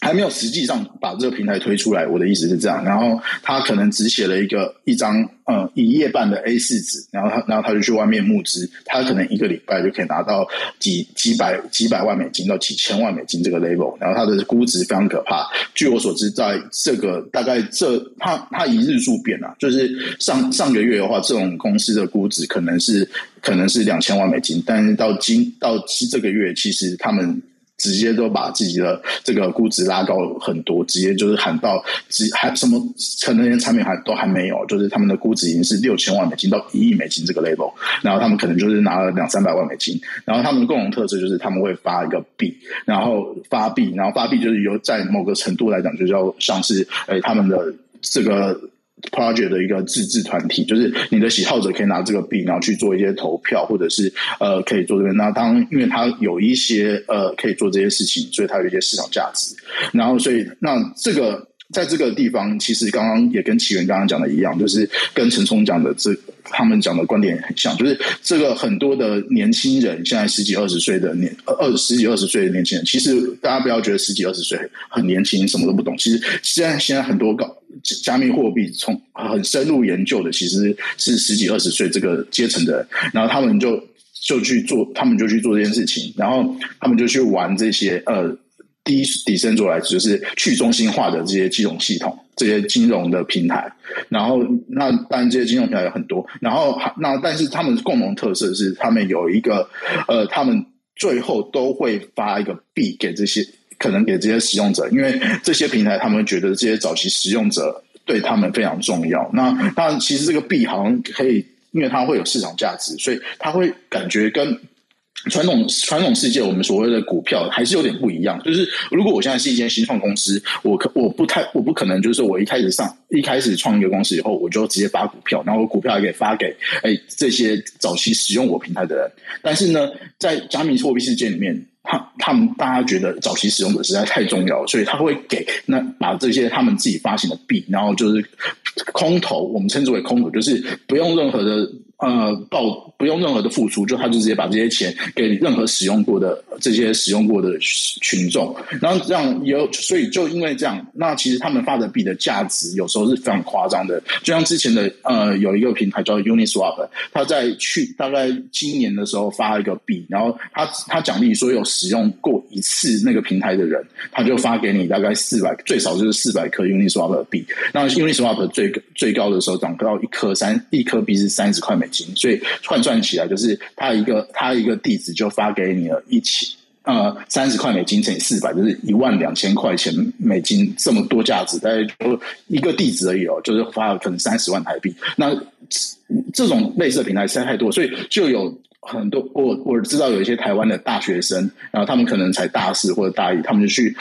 还没有实际上把这个平台推出来，我的意思是这样。然后他可能只写了一个一张嗯一页半的 A 四纸，然后他然后他就去外面募资，他可能一个礼拜就可以拿到几几百几百万美金到几千万美金这个 level，然后他的估值非常可怕。据我所知，在这个大概这他他一日数变啊，就是上上个月的话，这种公司的估值可能是可能是两千万美金，但是到今到这个月，其实他们。直接都把自己的这个估值拉高很多，直接就是喊到，只还什么可能连产品还都还没有，就是他们的估值已经是六千万美金到一亿美金这个 level，然后他们可能就是拿了两三百万美金，然后他们的共同特色就是他们会发一个币，然后发币，然后发币就是有在某个程度来讲，就叫像是诶他们的这个。Project 的一个自治团体，就是你的喜好者可以拿这个币，然后去做一些投票，或者是呃可以做这边。那当因为它有一些呃可以做这些事情，所以它有一些市场价值。然后所以那这个在这个地方，其实刚刚也跟起源刚刚讲的一样，就是跟陈冲讲的这他们讲的观点很像，就是这个很多的年轻人，现在十几二十岁的年二十几二十岁的年轻人，其实大家不要觉得十几二十岁很年轻，什么都不懂。其实现在现在很多搞。加密货币从很深入研究的，其实是十几二十岁这个阶层的，然后他们就就去做，他们就去做这件事情，然后他们就去玩这些呃低底深做来，就是去中心化的这些金融系统，这些金融的平台。然后那当然这些金融平台有很多，然后那但是他们共同特色是，他们有一个呃，他们最后都会发一个币给这些。可能给这些使用者，因为这些平台他们觉得这些早期使用者对他们非常重要。那当然，其实这个币好像可以，因为它会有市场价值，所以它会感觉跟。传统传统世界，我们所谓的股票还是有点不一样。就是如果我现在是一间新创公司，我可我不太我不可能，就是我一开始上一开始创一个公司以后，我就直接发股票，然后股票还可以发给哎这些早期使用我平台的人。但是呢，在加密货币世界里面，他他们大家觉得早期使用者实在太重要，所以他会给那把这些他们自己发行的币，然后就是空投，我们称之为空投，就是不用任何的。呃，报不用任何的付出，就他就直接把这些钱给任何使用过的这些使用过的群众，然后这样有，所以就因为这样，那其实他们发的币的价值有时候是非常夸张的。就像之前的呃，有一个平台叫 Uniswap，他在去大概今年的时候发了一个币，然后他他奖励所有使用过一次那个平台的人，他就发给你大概四百，最少就是四百颗 Uniswap 的币。那 Uniswap 最最高的时候涨到一颗三一颗币是三十块美。金，所以换算起来就是他一个他一个地址就发给你了一起呃三十块美金乘以四百，就是一万两千块钱美金这么多价值，大概就一个地址而已哦，就是发了可能三十万台币。那这种类似的平台实在太多，所以就有很多我我知道有一些台湾的大学生，然后他们可能才大四或者大一，他们就去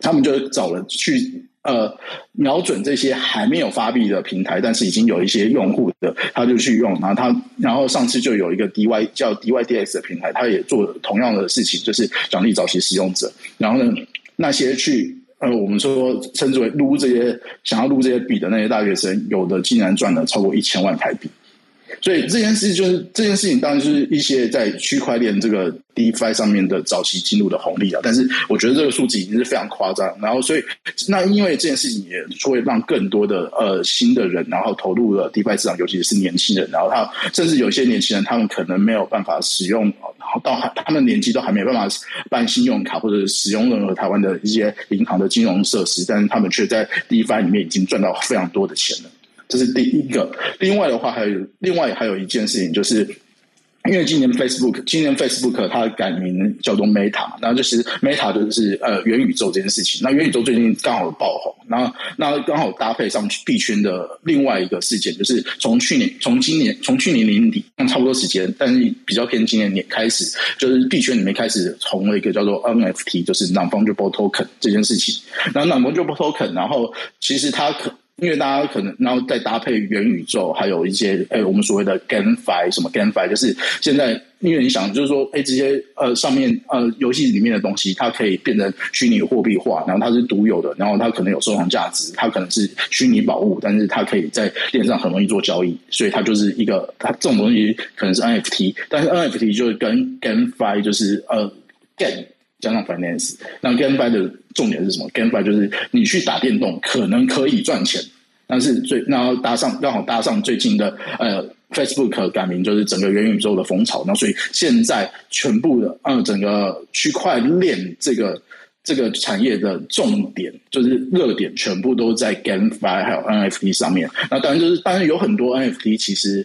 他们就找了去。呃，瞄准这些还没有发币的平台，但是已经有一些用户的，他就去用。然后他，然后上次就有一个 DY 叫 DYDX 的平台，他也做同样的事情，就是奖励早期使用者。然后呢，那些去呃，我们说称之为撸这些想要撸这些币的那些大学生，有的竟然赚了超过一千万台币。所以这件事就是这件事情，当然就是一些在区块链这个 DeFi 上面的早期进入的红利啊。但是我觉得这个数字已经是非常夸张。然后，所以那因为这件事情也会让更多的呃新的人，然后投入了 DeFi 市场，尤其是年轻人。然后他甚至有些年轻人，他们可能没有办法使用，然后到他们年纪都还没有办法办信用卡或者使用任何台湾的一些银行的金融设施，但是他们却在 DeFi 里面已经赚到非常多的钱了。这是第一个。另外的话，还有另外还有一件事情，就是因为今年 Facebook 今年 Facebook 它改名叫做 Meta，然后就是 Meta 就是呃元宇宙这件事情。那元宇宙最近刚好爆红，然后那刚好搭配上币圈的另外一个事件，就是从去年从今年从去年年底差不多时间，但是比较偏今年年开始，就是币圈里面开始红了一个叫做 NFT，就是 Non-Fungible Token 这件事情。然后 Non-Fungible Token，然后其实它可。因为大家可能，然后再搭配元宇宙，还有一些，哎，我们所谓的 GameFi，什么 GameFi，就是现在，因为你想，就是说，哎，这些呃上面呃游戏里面的东西，它可以变成虚拟货币化，然后它是独有的，然后它可能有收藏价值，它可能是虚拟宝物，但是它可以在链上很容易做交易，所以它就是一个，它这种东西可能是 NFT，但是 NFT 就是跟 GameFi 就是呃 Game。加上 finance。那 GameFi 的重点是什么？GameFi 就是你去打电动可能可以赚钱，但是最然后搭上刚好搭上最近的呃 Facebook 改名，就是整个元宇宙的风潮。那所以现在全部的呃整个区块链这个。这个产业的重点就是热点，全部都在 GameFi 还有 NFT 上面。那当然就是，当然有很多 NFT 其实。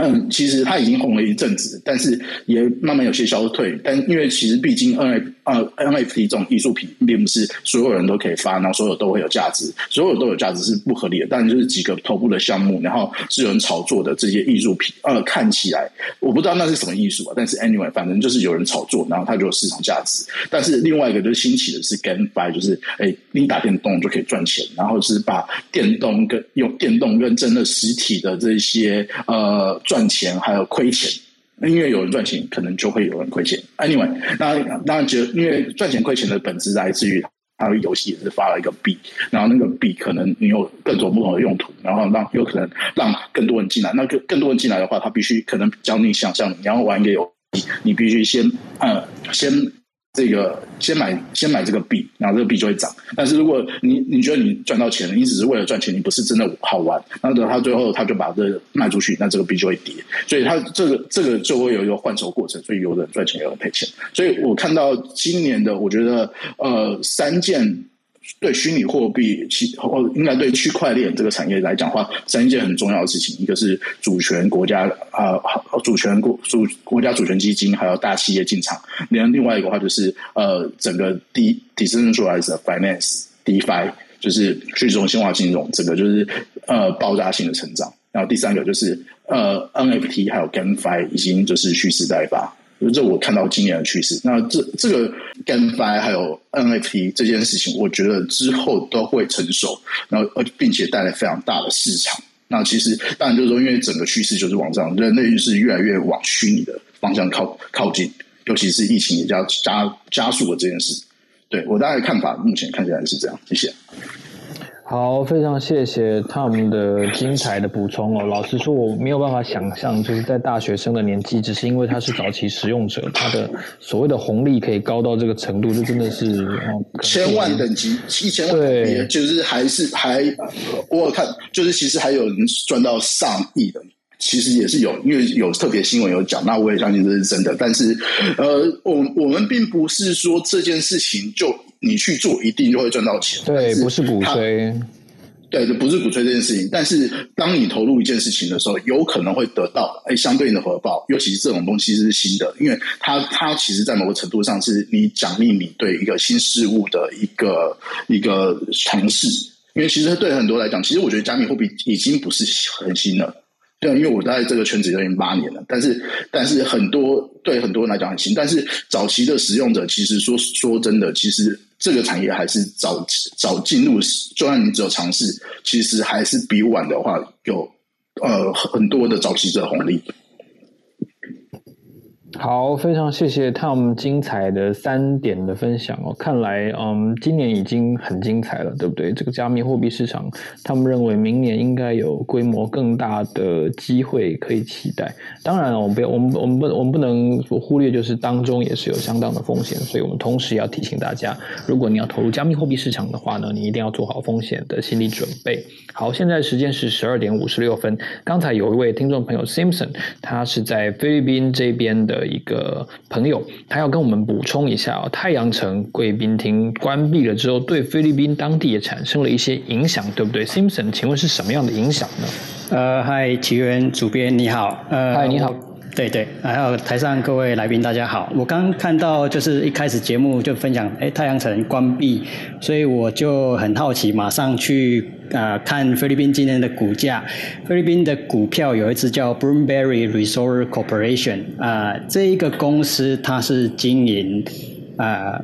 嗯，(clears throat) 其实它已经红了一阵子，但是也慢慢有些消退。但因为其实毕竟 N F 呃 NFT 这种艺术品，并不是所有人都可以发，然后所有都会有价值，所有都有价值是不合理的。但就是几个头部的项目，然后是有人炒作的这些艺术品，呃，看起来我不知道那是什么艺术啊。但是 anyway，反正就是有人炒作，然后它就有市场价值。但是另外一个就是新起的是 GameFi，就是哎，你打电动就可以赚钱，然后是把电动跟用电动跟真的实体的这些呃。赚钱还有亏钱，因为有人赚钱，可能就会有人亏钱。Anyway，那当然，就因为赚钱亏钱的本质来自于他的游戏也是发了一个币，然后那个币可能你有各种不同的用途，然后让有可能让更多人进来。那更更多人进来的话，他必须可能教你想象，你要玩一个游戏，你必须先呃先。这个先买先买这个币，然后这个币就会涨。但是如果你你觉得你赚到钱了，你只是为了赚钱，你不是真的好玩，然后等他最后他就把这卖出去，那这个币就会跌。所以他这个这个就会有一个换手过程，所以有人赚钱，有人赔钱。所以我看到今年的，我觉得呃三件。对虚拟货币，其或应该对区块链这个产业来讲话，三件很重要的事情，一个是主权国家啊，主权国主国家主权基金，还有大企业进场。另另外一个话就是呃，整个 D decentralized finance DeFi，就是去中心化金融，整个就是呃爆炸性的成长。然后第三个就是呃 NFT 还有 GameFi 已经就是蓄势待发。这我看到今年的趋势。那这这个 GameFi 还有 NFT 这件事情，我觉得之后都会成熟，然后并且带来非常大的市场。那其实当然就是说，因为整个趋势就是往上，人类是越来越往虚拟的方向靠靠近，尤其是疫情也加加加速了这件事。对我大概看法，目前看起来是这样。谢谢。好，非常谢谢 Tom 的精彩的补充哦。老实说，我没有办法想象，就是在大学生的年纪，只是因为他是早期使用者，他的所谓的红利可以高到这个程度，就真的是千万等级，一千万等级，就是还是还我看，就是其实还有人赚到上亿的，其实也是有，因为有特别新闻有讲，那我也相信这是真的。但是，呃，我我们并不是说这件事情就。你去做一定就会赚到钱，对，不是鼓吹，对，这不是鼓吹这件事情。但是当你投入一件事情的时候，有可能会得到哎相对应的回报，尤其是这种东西是新的，因为它它其实在某个程度上是你奖励你对一个新事物的一个一个尝试。因为其实对很多来讲，其实我觉得加密货币已经不是很新了。对，因为我在这个圈子已经八年了，但是但是很多对很多人来讲很新，但是早期的使用者其实说说真的，其实这个产业还是早早进入，就算你只有尝试，其实还是比晚的话有呃很多的早期的红利。好，非常谢谢 Tom 精彩的三点的分享哦。看来，嗯，今年已经很精彩了，对不对？这个加密货币市场，他们认为明年应该有规模更大的机会可以期待。当然了，我们不要，我们我们不，我们不能忽略，就是当中也是有相当的风险。所以我们同时要提醒大家，如果你要投入加密货币市场的话呢，你一定要做好风险的心理准备。好，现在时间是十二点五十六分。刚才有一位听众朋友 Simpson，他是在菲律宾这边的。一个朋友，他要跟我们补充一下哦，太阳城贵宾厅关闭了之后，对菲律宾当地也产生了一些影响，对不对？Simpson，请问是什么样的影响呢？呃，嗨，奇源主编你好，呃，嗨，你好。对对，还有台上各位来宾，大家好。我刚看到就是一开始节目就分享，哎，太阳城关闭，所以我就很好奇，马上去啊看菲律宾今天的股价。菲律宾的股票有一只叫 b r o o m b e r r y Resource Corporation 啊，这一个公司它是经营啊。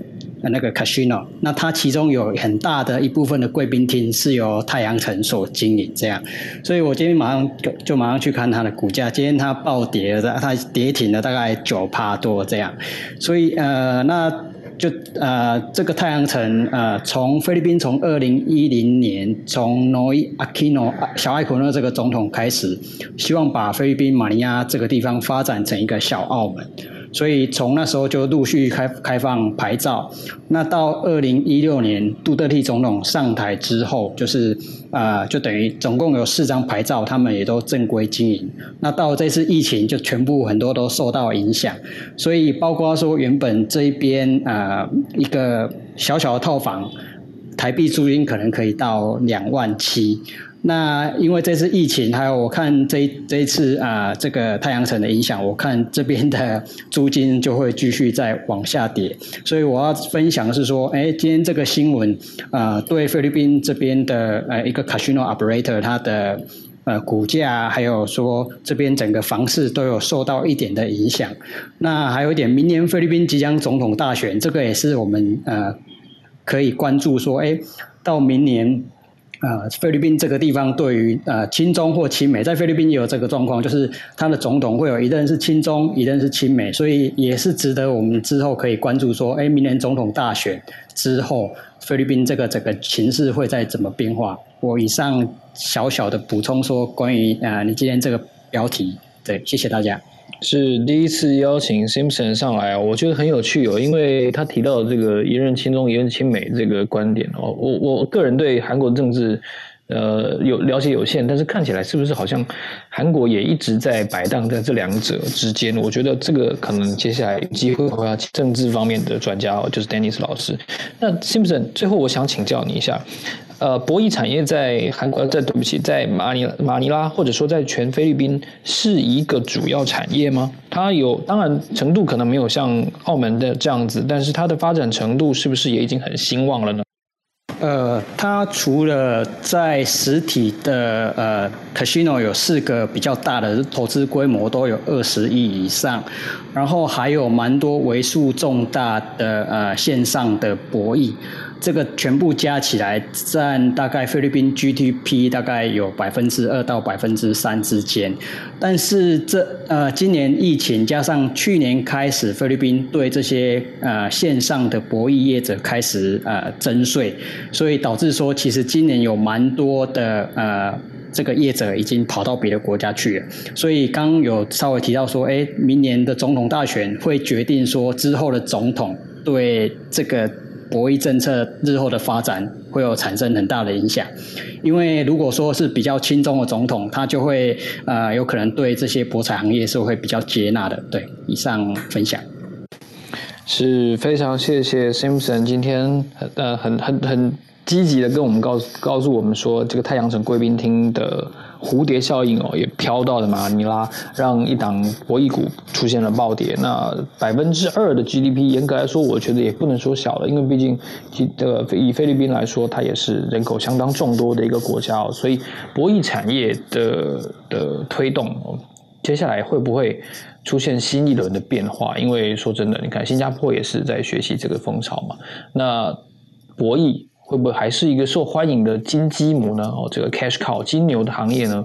那个 casino，那它其中有很大的一部分的贵宾厅是由太阳城所经营，这样，所以我今天马上就马上去看它的股价，今天它暴跌了，它跌停了大概九帕多这样，所以呃，那就呃，这个太阳城呃，从菲律宾从二零一零年从诺伊阿基诺小艾可诺这个总统开始，希望把菲律宾马尼亚这个地方发展成一个小澳门。所以从那时候就陆续开开放牌照。那到二零一六年杜特蒂总统上台之后，就是啊，就等于总共有四张牌照，他们也都正规经营。那到这次疫情，就全部很多都受到影响，所以包括说原本这一边啊一个小小的套房，台币租金可能可以到两万七。那因为这次疫情，还有我看这这一次啊，这个太阳城的影响，我看这边的租金就会继续再往下跌。所以我要分享的是说，哎，今天这个新闻啊，对菲律宾这边的呃一个 casino operator，它的呃股价，还有说这边整个房市都有受到一点的影响。那还有一点，明年菲律宾即将总统大选，这个也是我们呃可以关注说，哎，到明年。啊，菲律宾这个地方对于呃亲中或亲美，在菲律宾也有这个状况，就是他的总统会有一任是亲中，一任是亲美，所以也是值得我们之后可以关注。说，哎，明年总统大选之后，菲律宾这个整个情势会在怎么变化？我以上小小的补充说，关于啊，你今天这个标题，对，谢谢大家。是第一次邀请 Simpson 上来我觉得很有趣哦，因为他提到这个一任亲中一任亲美这个观点哦，我我个人对韩国政治呃有了解有限，但是看起来是不是好像韩国也一直在摆荡在这两者之间？我觉得这个可能接下来有机会会要政治方面的专家哦，就是 Dennis 老师。那 Simpson 最后我想请教你一下。呃，博弈产业在韩国，在对不起，在马尼马尼拉，或者说在全菲律宾是一个主要产业吗？它有，当然程度可能没有像澳门的这样子，但是它的发展程度是不是也已经很兴旺了呢？呃，它除了在实体的呃 casino 有四个比较大的投资规模都有二十亿以上，然后还有蛮多为数重大的呃线上的博弈。这个全部加起来占大概菲律宾 GDP 大概有百分之二到百分之三之间，但是这呃今年疫情加上去年开始菲律宾对这些呃线上的博弈业者开始呃征税，所以导致说其实今年有蛮多的呃这个业者已经跑到别的国家去了，所以刚有稍微提到说，哎，明年的总统大选会决定说之后的总统对这个。博弈政策日后的发展会有产生很大的影响，因为如果说是比较轻中的总统，他就会呃有可能对这些博彩行业是会比较接纳的。对，以上分享是非常谢谢 Simpson 今天呃很很很积极的跟我们告告诉我们说这个太阳城贵宾厅的。蝴蝶效应哦，也飘到了马尼拉，让一档博弈股出现了暴跌。那百分之二的 GDP，严格来说，我觉得也不能说小了，因为毕竟，这个以菲律宾来说，它也是人口相当众多的一个国家哦。所以，博弈产业的的推动，接下来会不会出现新一轮的变化？因为说真的，你看新加坡也是在学习这个风潮嘛。那博弈。会不会还是一个受欢迎的金鸡母呢？哦，这个 cash cow 金牛的行业呢，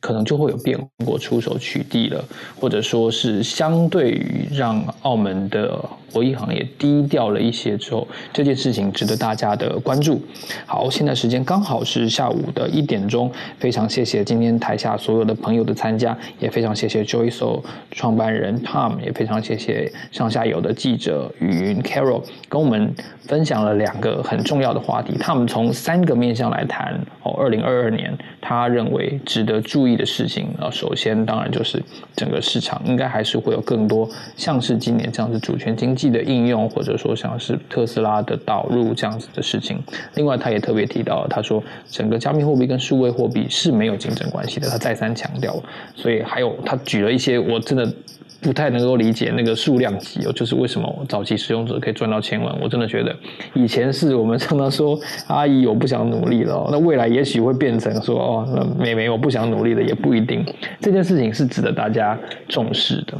可能就会有变过出手取缔了，或者说是相对于让澳门的。博弈行业低调了一些之后，这件事情值得大家的关注。好，现在时间刚好是下午的一点钟，非常谢谢今天台下所有的朋友的参加，也非常谢谢 Joyso 创办人 Tom，也非常谢谢上下游的记者雨云 Carol，跟我们分享了两个很重要的话题。他们从三个面向来谈哦，二零二二年他认为值得注意意的事情啊，首先当然就是整个市场应该还是会有更多像是今年这样子主权经济。的应用，或者说像是特斯拉的导入这样子的事情。另外，他也特别提到，他说整个加密货币跟数位货币是没有竞争关系的，他再三强调。所以还有他举了一些我真的不太能够理解那个数量级哦，就是为什么早期使用者可以赚到千万？我真的觉得以前是我们常常说 (laughs) 阿姨我不想努力了，那未来也许会变成说哦，那妹妹我不想努力了，也不一定。这件事情是值得大家重视的，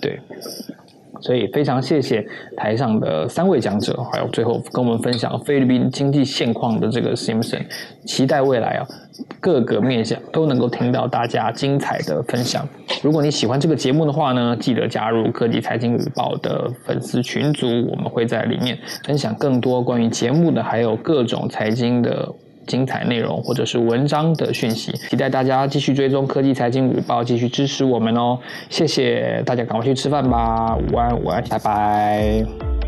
对。所以非常谢谢台上的三位讲者，还有最后跟我们分享菲律宾经济现况的这个 Simpson，期待未来啊各个面向都能够听到大家精彩的分享。如果你喜欢这个节目的话呢，记得加入科技财经日报的粉丝群组，我们会在里面分享更多关于节目的，还有各种财经的。精彩内容或者是文章的讯息。期待大家继续追踪科技财经午报，继续支持我们哦。谢谢大家，赶快去吃饭吧。午安，午安，拜拜。